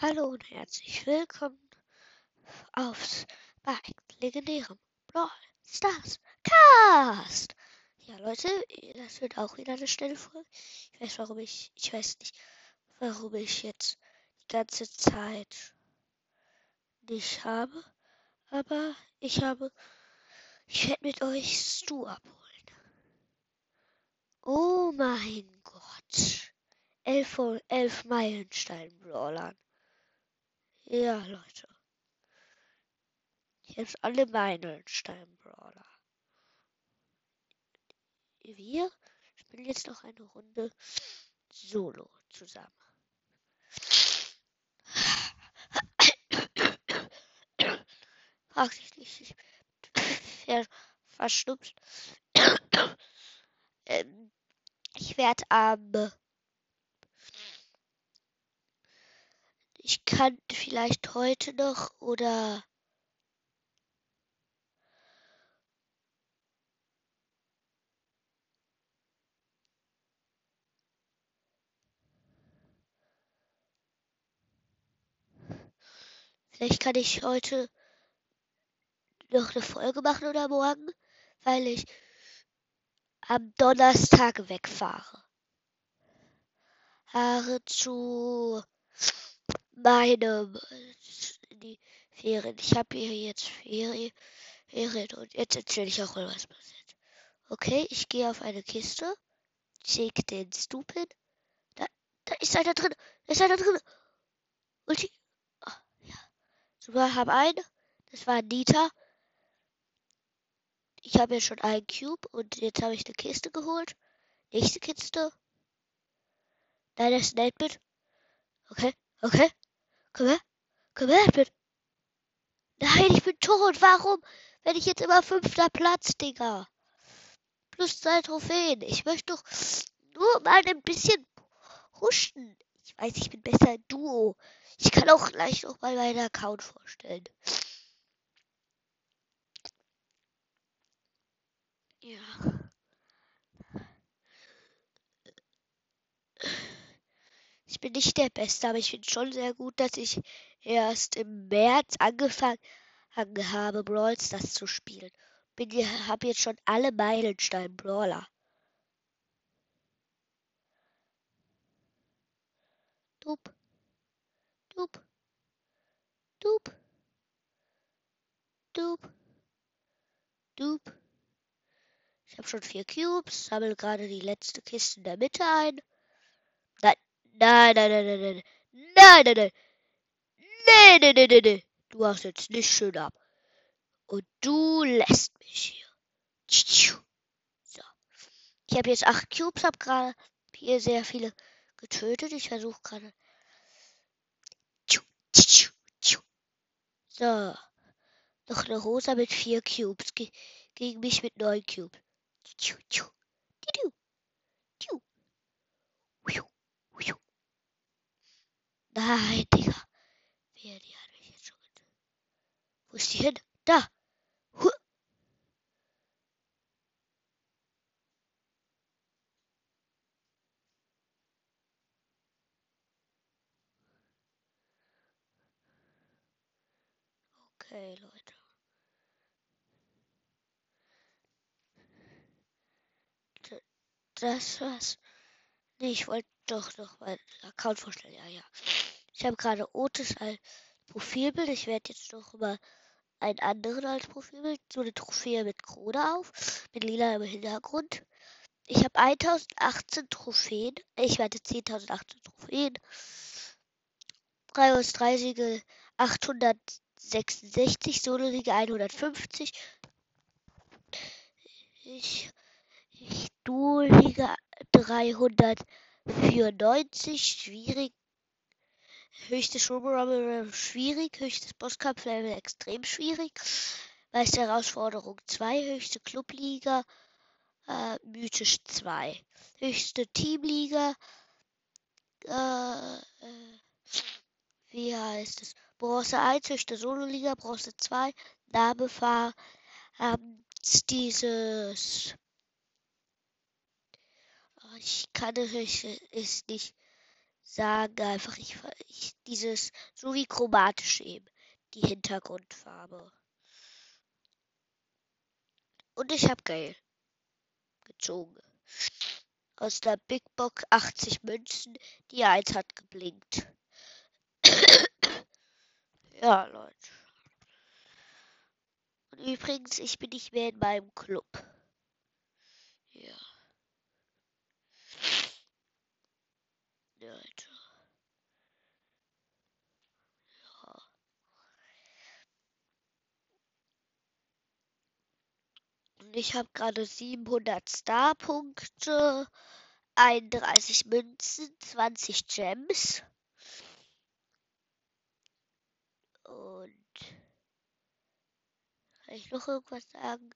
Hallo und herzlich willkommen aufs bei legendärem Brawl Stars Cast. Ja, Leute, das wird auch wieder eine schnelle Folge. Ich weiß, warum ich, ich weiß nicht, warum ich jetzt die ganze Zeit nicht habe, aber ich habe, ich werde mit euch Stu abholen. Oh mein Gott. Elf, elf Meilenstein-Brawlern. Ja, Leute. Jetzt alle Meilenstein-Brawler. Wir spielen jetzt noch eine Runde Solo zusammen. Frag dich nicht, ich bin verschnupft. ähm, ich werde am ähm, Ich kann vielleicht heute noch oder Vielleicht kann ich heute noch eine Folge machen oder morgen, weil ich am Donnerstag wegfahre. Fahre zu meinem die Ferien. Ich habe hier jetzt Ferien, Ferien und jetzt erzähle ich auch mal, was passiert. Okay, ich gehe auf eine Kiste, check den Stupid. Da, da ist einer drin, da ist einer drin. Die, oh, ja. Super, habe einen. Das war Nita. Ich habe jetzt schon einen Cube und jetzt habe ich eine Kiste geholt. Nächste Kiste. Nein, das ist mit. Okay, okay. Komm. Komm her, bitte. Nein, ich bin tot. Warum? Wenn ich jetzt immer fünfter Platz, Digga. Plus zwei Trophäen. Ich möchte doch nur mal ein bisschen huschen. Ich weiß, ich bin besser in Duo. Ich kann auch gleich noch mal meinen Account vorstellen. Ja. Bin nicht der Beste, aber ich finde schon sehr gut, dass ich erst im März angefangen habe, Brawl Stars zu spielen. Bin habe jetzt schon alle Meilenstein Brawler. Dup. Dup. Dup. Dup. Dup. Ich habe schon vier Cubes, sammle gerade die letzte Kiste in der Mitte ein. Nein, nein, nein, nein, nein. Nein, nein, nein. Nein, nein, nein, nein, nein. Du hast jetzt nicht schön ab. Und du lässt mich hier. So. Ich habe jetzt acht Cubes, habe gerade hier sehr viele getötet. Ich versuche gerade. So. Noch eine Rosa mit vier Cubes. Ge gegen mich mit neun Cubes. Nein, Digga. Wer, die hat mich jetzt schon. Wo ist die hin? Da. Okay, Leute. Das war's. Nee, ich wollte doch noch meinen Account vorstellen. Ja, ja. Ich habe gerade Otis als Profilbild. Ich werde jetzt noch mal einen anderen als Profilbild. So eine Trophäe mit Krone auf. Mit lila im Hintergrund. Ich habe 1018 Trophäen. Ich werde 10.018 Trophäen. 33 Siege 866. Solo-Siege 150. Ich, ich Duo-Liga 394. Schwierig höchstes Showroom schwierig, höchstes Bosskampf-Level extrem schwierig. Meiste Herausforderung 2, höchste Clubliga äh, mythisch 2. Höchste Teamliga äh, äh, wie heißt es? Bronze 1, höchste Solo-Liga, Bronze 2, Name war ähm, dieses ich kann es nicht sagen einfach, ich, ich dieses, so wie chromatisch eben, die Hintergrundfarbe. Und ich habe Geld gezogen. Aus der Big Box 80 Münzen, die eins hat geblinkt. ja, Leute. Und übrigens, ich bin nicht mehr in meinem Club. Ja. Leute. Ja. Und ich habe gerade 700 Star-Punkte, 31 Münzen, 20 Gems. Und kann ich noch irgendwas sagen?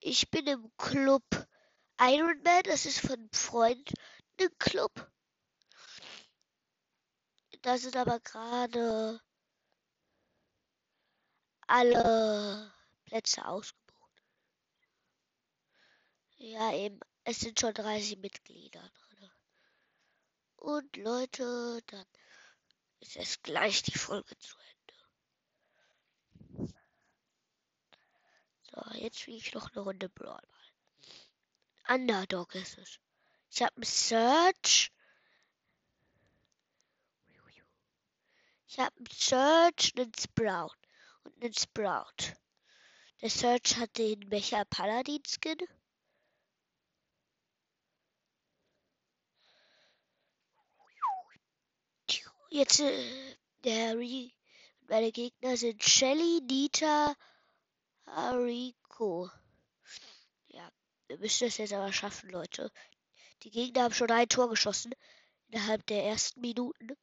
Ich bin im Club Iron Man, das ist von Freunden Club. Da sind aber gerade alle Plätze ausgebucht. Ja, eben. Es sind schon 30 Mitglieder drin. Und Leute, dann ist es gleich die Folge zu Ende. So, jetzt spiele ich noch eine Runde Brawl Underdog ist es. Ich habe einen Search. Ich habe einen Search, einen Sprout und einen Sprout. Der Search hat den Mecha Paladin Skin. Jetzt äh, der Re meine Gegner sind Shelly, Nita, Hariko. Ja, wir müssen das jetzt aber schaffen, Leute. Die Gegner haben schon ein Tor geschossen innerhalb der ersten Minuten.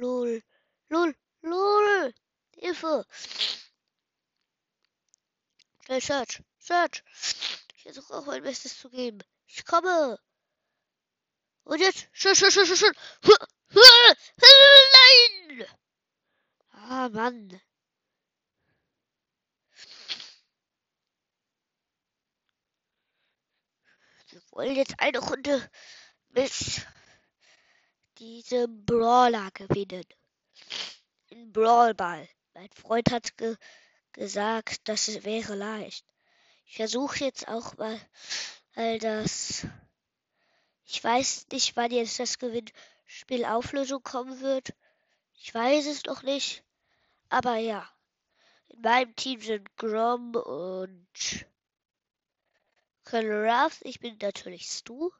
Lol, lol, lol, Hilfe! Schnell, Search, Search! Ich versuche auch mein Bestes zu geben. Ich komme! Und jetzt, schon, schon, schon, schon, schon! Nein! Ah, Mann. Wir wollen jetzt eine Runde mit diesem Brawler gewinnen. In Brawlball. Mein Freund hat ge gesagt, das wäre leicht. Ich versuche jetzt auch mal all das. Ich weiß nicht, wann jetzt das Gewinnspiel Auflösung kommen wird. Ich weiß es noch nicht. Aber ja. In meinem Team sind Grom und Colonel Ruff. Ich bin natürlich Stu.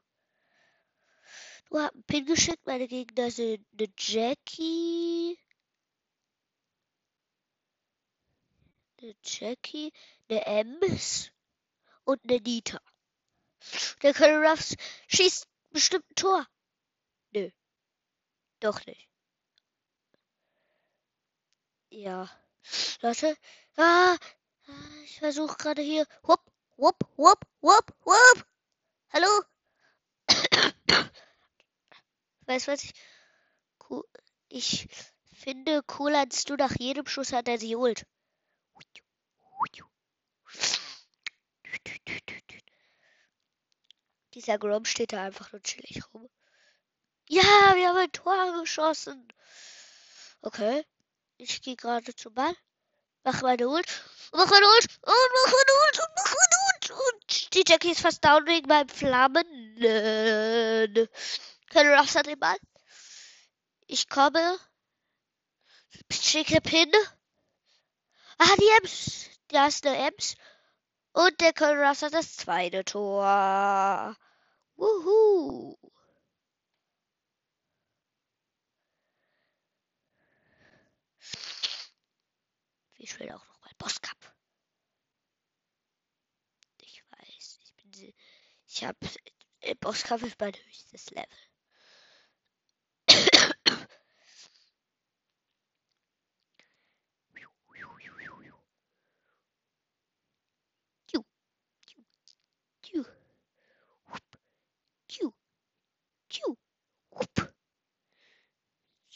Du hast einen Pin geschickt. Meine Gegner sind eine Jackie. Eine Jackie, eine Ems und eine Nita. Der Colonel Ruffs schießt bestimmt ein Tor. Nö. Doch nicht. Ja. Leute. Ah, ich versuche gerade hier. Hup, hup, hup, hup, hup. Hallo? weißt was ich. Ich finde cool, als du nach jedem Schuss hat er sie holt. Dieser Grom steht da einfach nur chillig rum. Ja, wir haben ein Tor geschossen. Okay. Ich gehe gerade zum Ball. Mach meine Ult. Mach meine Ult. Und mach meine Ult. Und mach meine Ult. Und die Jackie ist fast down wegen meinem Flammen. Keine Ruffs hat den Ball. Ich komme. Schicke Pin. Ah, die Ems. Da ist eine Ems. Und der Colonel hat das zweite Tor. Wuhu. Wir spielen auch noch mal Boss Cup. Ich weiß, ich bin. Ich habe. Boss Cup ist mein höchstes Level.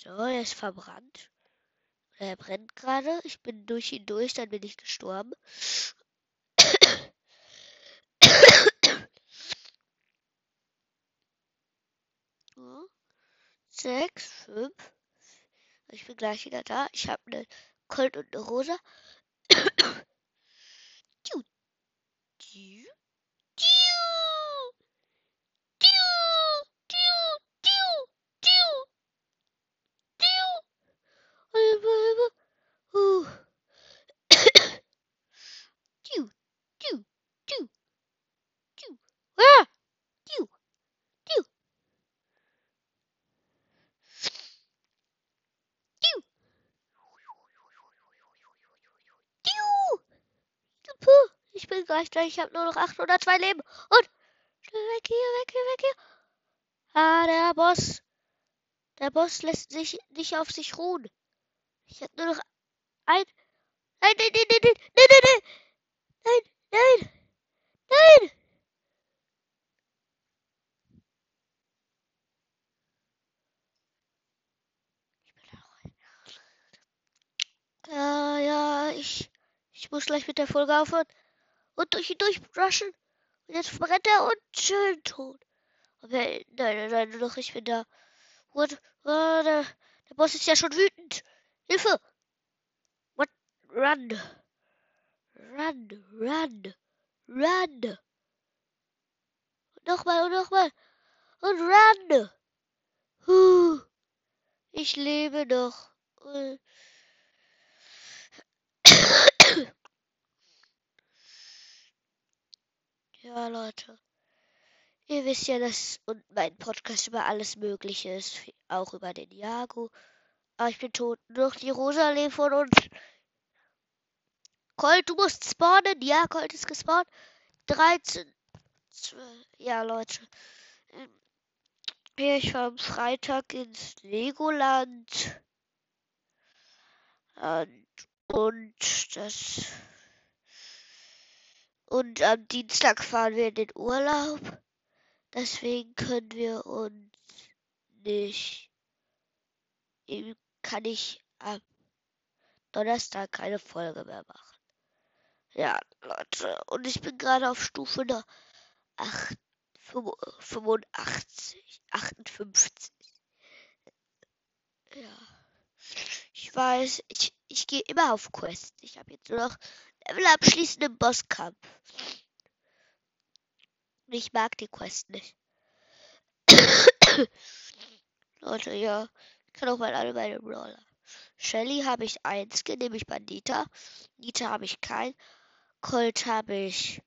So, er ist verbrannt. Er brennt gerade. Ich bin durch ihn durch, dann bin ich gestorben. So. Sechs, fünf. Ich bin gleich wieder da. Ich habe eine Colt und eine Rosa. Gleich da. Ich habe nur noch 802 Leben. Und schnell weg hier, weg hier, weg hier. Ah, der Boss. Der Boss lässt sich nicht auf sich ruhen. Ich habe nur noch ein. Nein, nein, nein, nein, nein, nein, nein, nein. Nein, nein, nein. Ja, ja, ich, ich muss gleich mit der Folge aufhören und durch ihn durchrushen. Und jetzt brennt er und schön tot. Aber nein, nein, nein, noch ich bin da. What? Ah, der, der Boss ist ja schon wütend. Hilfe! What? Run! Run, run, run! Und nochmal und nochmal. Und run! Huh. Ich lebe noch. Äh. Ja, Leute. Ihr wisst ja, dass mein Podcast über alles Mögliche ist. Auch über den Jago. Aber ich bin tot. Noch die Rosa lebt von uns. Colt, du musst spawnen. Ja, Colt ist gespawnt. 13. 12. Ja, Leute. Ähm, ich war am Freitag ins Legoland. Und, und das. Und am Dienstag fahren wir in den Urlaub. Deswegen können wir uns nicht. Eben kann ich am Donnerstag keine Folge mehr machen. Ja, Leute. Und ich bin gerade auf Stufe der 8, 85, 58. Ja. Ich weiß, ich, ich gehe immer auf Quest. Ich habe jetzt nur noch Level abschließend im Bosskampf. Ich mag die Quest nicht. Leute, ja. Ich kann auch mal alle meine Brawler. Shelly habe ich eins, nehme ich Bandita. Nita habe ich kein. Colt habe ich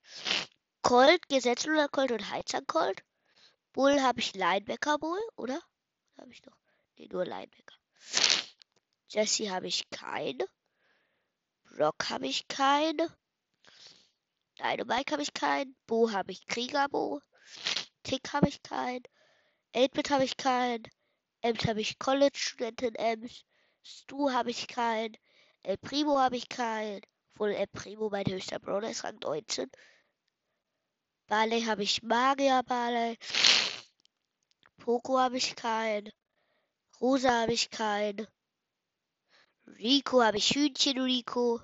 Colt, Gesetzloser Colt und Heizer Colt. Bull habe ich Linebacker Bull, oder? Habe ich doch. Nee, nur Linebacker. Jesse habe ich keine. Brock habe ich keine. Dynamite habe ich keinen. Bo habe ich Krieger Bo. Tick habe ich keinen. 8-Bit habe ich keinen. Ems habe ich College-Studentin Ems. Stu habe ich keinen. El Primo habe ich keinen. Obwohl El Primo mein höchster Brawler ist Rang 19. Barley habe ich Magier Barley. Poco habe ich keinen. Rosa habe ich keinen. Rico habe ich Hühnchen Rico.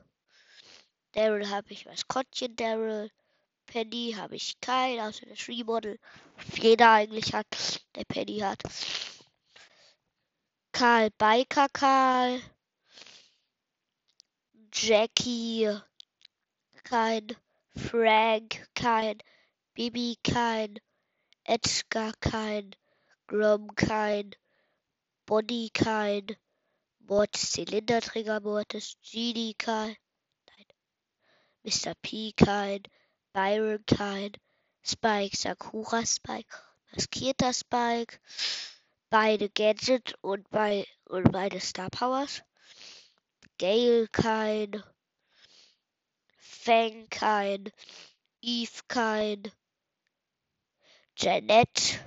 Daryl habe ich Maskottchen Daryl. Penny habe ich keinen, außer das Remodel. Jeder eigentlich hat, der Penny hat. Karl Biker Karl. Jackie kein. Frank kein. Bibi kein. Edgar kein. Grom kein. Bonnie kein. Mortis Zylinderträger Mortis. Genie kein. Nein. Mr. P kein. Byron kein. Spike Sakura Spike. Maskierter Spike. Beide Gadget und, bei, und beide Star Powers. Gale kein. Fang kein. Eve kein. Janet.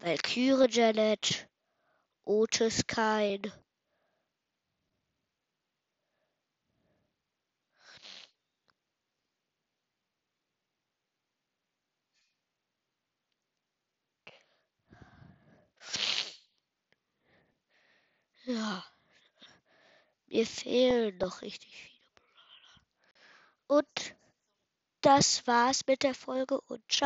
Valkyrie Janet. Otis kein. Ja. Mir fehlen noch richtig viele. Und das war's mit der Folge und ciao.